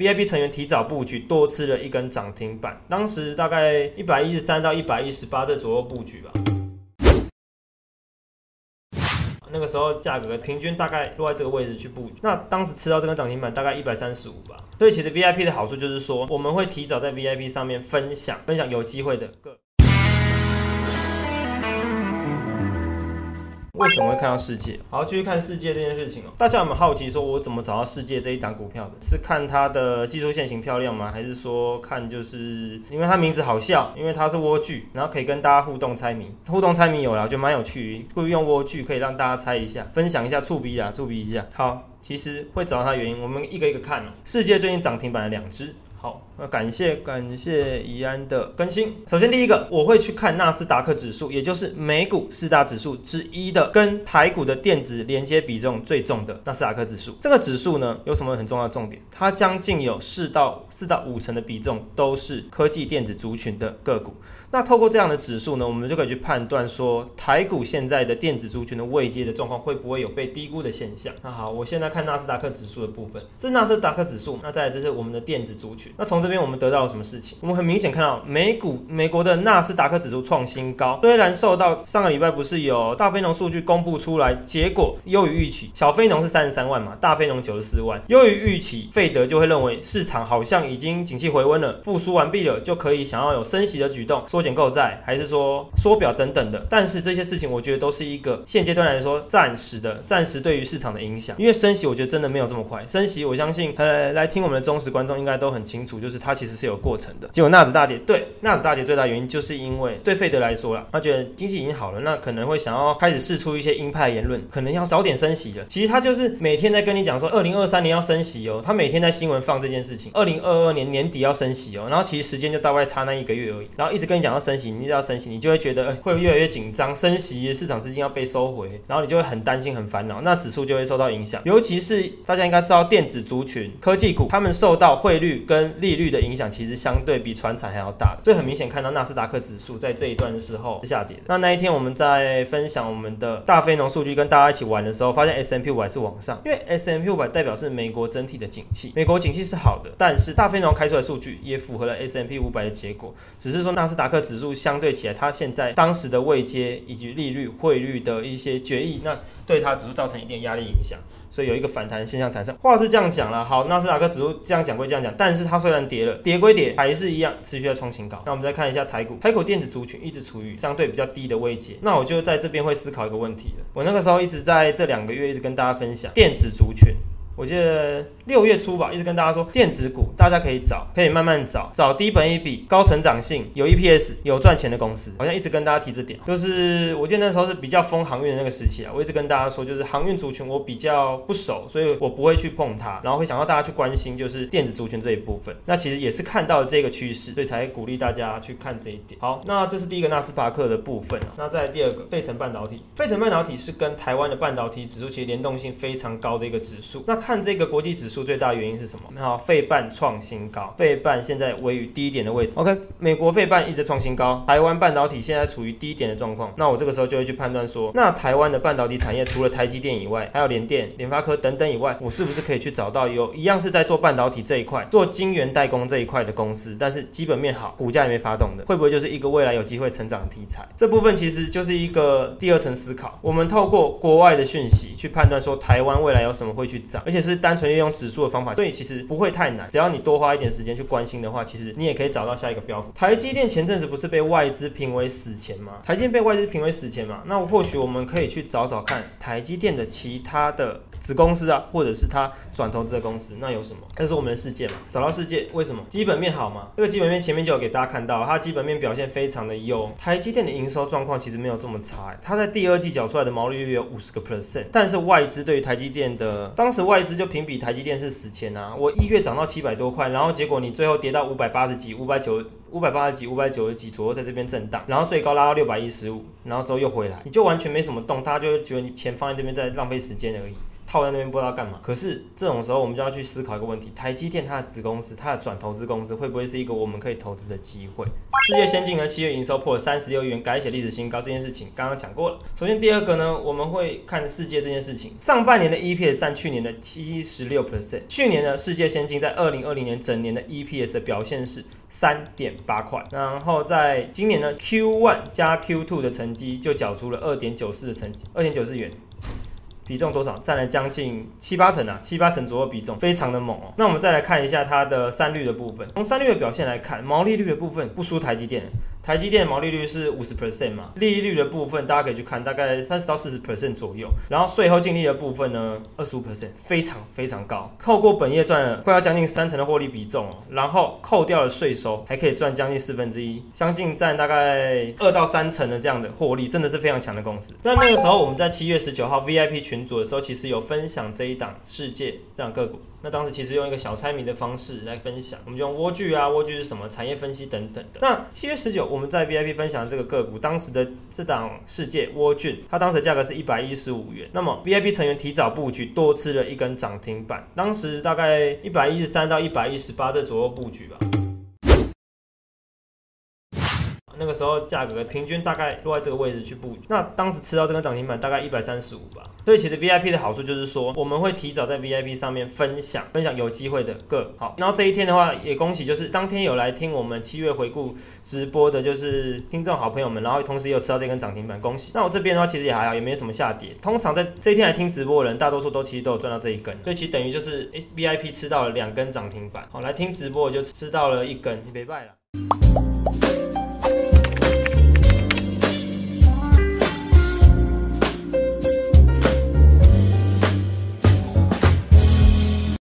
VIP 成员提早布局，多吃了一根涨停板，当时大概一百一十三到一百一十八这左右布局吧。那个时候价格平均大概落在这个位置去布局，那当时吃到这根涨停板大概一百三十五吧。所以其实 VIP 的好处就是说，我们会提早在 VIP 上面分享分享有机会的个。为什么会看到世界？好，继续看世界这件事情哦。大家有没有好奇说，我怎么找到世界这一档股票的？是看它的技术线型漂亮吗？还是说看就是因为它名字好笑，因为它是蜗苣，然后可以跟大家互动猜谜？互动猜谜有了，就蛮有趣。故意用蜗苣可以让大家猜一下，分享一下触鼻啊，触鼻一下。好，其实会找到它原因，我们一个一个看哦。世界最近涨停板的两只。好，那感谢感谢怡安的更新。首先第一个，我会去看纳斯达克指数，也就是美股四大指数之一的，跟台股的电子连接比重最重的纳斯达克指数。这个指数呢，有什么很重要的重点？它将近有四到四到五成的比重都是科技电子族群的个股。那透过这样的指数呢，我们就可以去判断说，台股现在的电子族群的位阶的状况会不会有被低估的现象？那好，我现在看纳斯达克指数的部分，这是纳斯达克指数。那再来，这是我们的电子族群。那从这边我们得到了什么事情？我们很明显看到美股美国的纳斯达克指数创新高，虽然受到上个礼拜不是有大非农数据公布出来，结果优于预期，小非农是三十三万嘛，大非农九十四万，优于预期，费德就会认为市场好像已经景气回温了，复苏完毕了，就可以想要有升息的举动，缩减购债，还是说缩表等等的。但是这些事情我觉得都是一个现阶段来说暂时的，暂时对于市场的影响，因为升息我觉得真的没有这么快，升息我相信呃来听我们的忠实观众应该都很清楚，就是它其实是。有过程的，结果纳指大跌，对纳指大跌最大原因就是因为对费德来说了，他觉得经济已经好了，那可能会想要开始试出一些鹰派言论，可能要早点升息了。其实他就是每天在跟你讲说，二零二三年要升息哦，他每天在新闻放这件事情，二零二二年年底要升息哦，然后其实时间就大概差那一个月而已，然后一直跟你讲要升息，你一直要升息，你就会觉得会越来越紧张，升息市场资金要被收回，然后你就会很担心很烦恼，那指数就会受到影响。尤其是大家应该知道电子族群、科技股，他们受到汇率跟利率率的影响，其实相对比。船产还要大，所以很明显看到纳斯达克指数在这一段的时候是下跌。那那一天我们在分享我们的大非农数据跟大家一起玩的时候，发现 S M P 五百是往上，因为 S M P 五百代表是美国整体的景气，美国景气是好的，但是大非农开出来数据也符合了 S M P 五百的结果，只是说纳斯达克指数相对起来，它现在当时的位阶以及利率、汇率的一些决议，那对它指数造成一定压力影响。所以有一个反弹现象产生，话是这样讲了。好，纳斯达克指数这样讲归这样讲，但是它虽然跌了，跌归跌，还是一样持续在创新高。那我们再看一下台股，台股电子族群一直处于相对比较低的位阶。那我就在这边会思考一个问题了。我那个时候一直在这两个月一直跟大家分享电子族群。我记得六月初吧，一直跟大家说电子股，大家可以找，可以慢慢找，找低本一笔、高成长性、有 EPS、有赚钱的公司。好像一直跟大家提这点，就是我记得那时候是比较疯航运的那个时期啊。我一直跟大家说，就是航运族群我比较不熟，所以我不会去碰它，然后会想要大家去关心就是电子族群这一部分。那其实也是看到了这个趋势，所以才鼓励大家去看这一点。好，那这是第一个纳斯达克的部分啊。那在第二个费城半导体，费城半导体是跟台湾的半导体指数其实联动性非常高的一个指数。那看这个国际指数最大原因是什么？好，费半创新高，费半现在位于低点的位置。OK，美国费半一直创新高，台湾半导体现在处于低点的状况。那我这个时候就会去判断说，那台湾的半导体产业除了台积电以外，还有联电、联发科等等以外，我是不是可以去找到有一样是在做半导体这一块、做晶圆代工这一块的公司，但是基本面好，股价也没发动的，会不会就是一个未来有机会成长的题材？这部分其实就是一个第二层思考。我们透过国外的讯息去判断说，台湾未来有什么会去涨，而且且是单。纯利用指数的方法，所以其实不会太难。只要你多花一点时间去关心的话，其实你也可以找到下一个标股。台积电前阵子不是被外资评为死钱吗？台积电被外资评为死钱嘛？那或许我们可以去找找看台积电的其他的。子公司啊，或者是他转投资的公司，那有什么？那是我们的世界嘛。找到世界，为什么？基本面好嘛。这个基本面前面就有给大家看到，它基本面表现非常的优。台积电的营收状况其实没有这么差，它在第二季缴出来的毛利率有五十个 percent。但是外资对于台积电的，当时外资就评比台积电是死钱啊。我一月涨到七百多块，然后结果你最后跌到五百八十几、五百九、五百八十几、五百九十几左右，在这边震荡，然后最高拉到六百一十五，然后之后又回来，你就完全没什么动，大家就觉得你钱放在这边在浪费时间而已。套在那边不知道干嘛。可是这种时候我们就要去思考一个问题：台积电它的子公司、它的转投资公司会不会是一个我们可以投资的机会？世界先进呢，七月营收破了三十六亿元，改写历史新高。这件事情刚刚讲过了。首先第二个呢，我们会看世界这件事情。上半年的 EPS 占去年的七十六 percent。去年呢，世界先进在二零二零年整年的 EPS 的表现是三点八块。然后在今年呢，Q one 加 Q two 的成绩就缴出了二点九四的成绩，二点九四元。比重多少？占了将近七八成啊，七八成左右比重，非常的猛哦。那我们再来看一下它的三率的部分。从三率的表现来看，毛利率的部分不输台积电。台积电毛利率是五十 percent 嘛，利率的部分大家可以去看，大概三十到四十 percent 左右。然后税后净利的部分呢，二十五 percent，非常非常高，透过本业赚了快要将近三成的获利比重哦。然后扣掉了税收，还可以赚将近四分之一，将近占大概二到三成的这样的获利，真的是非常强的公司。那那个时候我们在七月十九号 VIP 群组的时候，其实有分享这一档世界这样个股。那当时其实用一个小猜谜的方式来分享，我们就用蜗居啊，蜗居是什么？产业分析等等的。那七月十九，我们在 VIP 分享这个个股，当时的这档世界蜗俊，它当时价格是一百一十五元。那么 VIP 成员提早布局，多吃了一根涨停板，当时大概一百一十三到一百一十八这左右布局吧。时候价格平均大概落在这个位置去布局，那当时吃到这根涨停板大概一百三十五吧。所以其实 VIP 的好处就是说，我们会提早在 VIP 上面分享分享有机会的个好。然后这一天的话，也恭喜就是当天有来听我们七月回顾直播的，就是听众好朋友们，然后同时也有吃到这根涨停板，恭喜。那我这边的话其实也还好，也没什么下跌。通常在这一天来听直播的人，大多数都其实都有赚到这一根，所以其实等于就是 VIP 吃到了两根涨停板，好来听直播就吃到了一根，你别拜了。